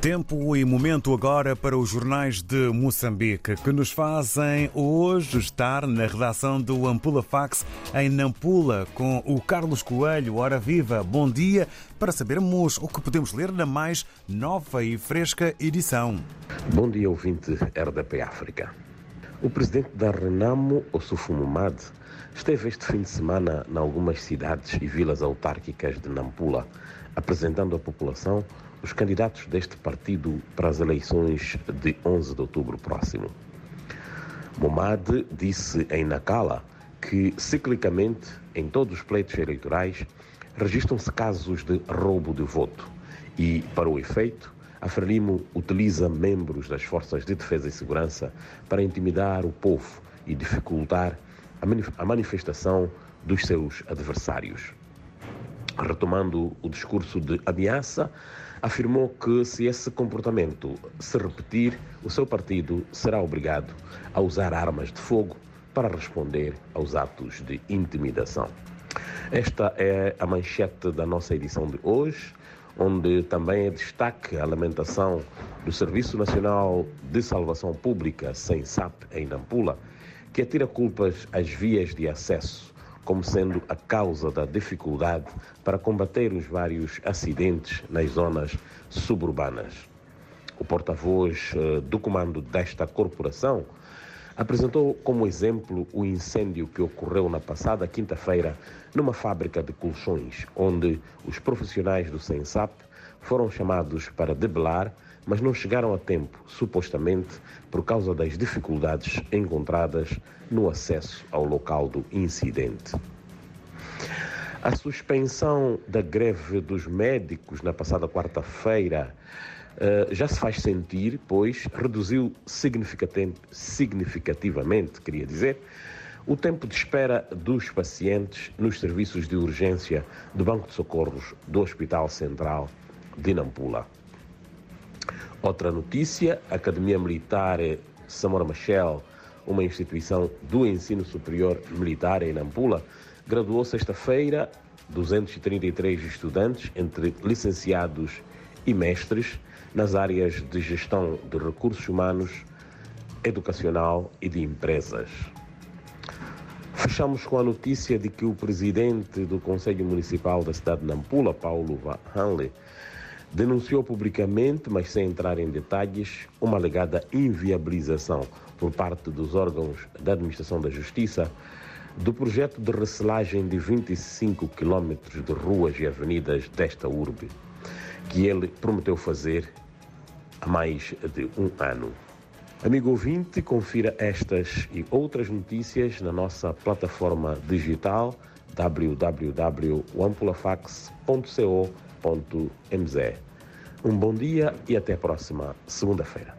Tempo e momento agora para os jornais de Moçambique, que nos fazem hoje estar na redação do Ampula Fax em Nampula, com o Carlos Coelho. Hora viva, bom dia, para sabermos o que podemos ler na mais nova e fresca edição. Bom dia, ouvinte RDP África. O presidente da Renamo, Ossufo Mumad, esteve este fim de semana em algumas cidades e vilas autárquicas de Nampula, apresentando à população os candidatos deste partido para as eleições de 11 de outubro próximo. Momad disse em Nacala que, ciclicamente, em todos os pleitos eleitorais, registram-se casos de roubo de voto e, para o efeito, a Frelimo utiliza membros das forças de defesa e segurança para intimidar o povo e dificultar a manifestação dos seus adversários. Retomando o discurso de ameaça, afirmou que se esse comportamento se repetir, o seu partido será obrigado a usar armas de fogo para responder aos atos de intimidação. Esta é a manchete da nossa edição de hoje, onde também é destaque a lamentação do Serviço Nacional de Salvação Pública, sem em Nampula, que atira culpas às vias de acesso como sendo a causa da dificuldade para combater os vários acidentes nas zonas suburbanas. O porta-voz eh, do comando desta corporação apresentou como exemplo o incêndio que ocorreu na passada quinta-feira numa fábrica de colchões, onde os profissionais do SENSAP foram chamados para debelar mas não chegaram a tempo, supostamente por causa das dificuldades encontradas no acesso ao local do incidente. A suspensão da greve dos médicos na passada quarta-feira uh, já se faz sentir, pois reduziu significativamente, queria dizer, o tempo de espera dos pacientes nos serviços de urgência do Banco de Socorros do Hospital Central de Nampula. Outra notícia: a Academia Militar Samora Machel, uma instituição do ensino superior militar em Nampula, graduou sexta-feira 233 estudantes, entre licenciados e mestres, nas áreas de gestão de recursos humanos, educacional e de empresas. Fechamos com a notícia de que o presidente do Conselho Municipal da cidade de Nampula, Paulo Hanley, denunciou publicamente, mas sem entrar em detalhes, uma alegada inviabilização por parte dos órgãos da Administração da Justiça do projeto de recelagem de 25 quilómetros de ruas e avenidas desta urbe, que ele prometeu fazer há mais de um ano. Amigo ouvinte, confira estas e outras notícias na nossa plataforma digital www.ampulafax.co.mz. Um bom dia e até a próxima segunda-feira.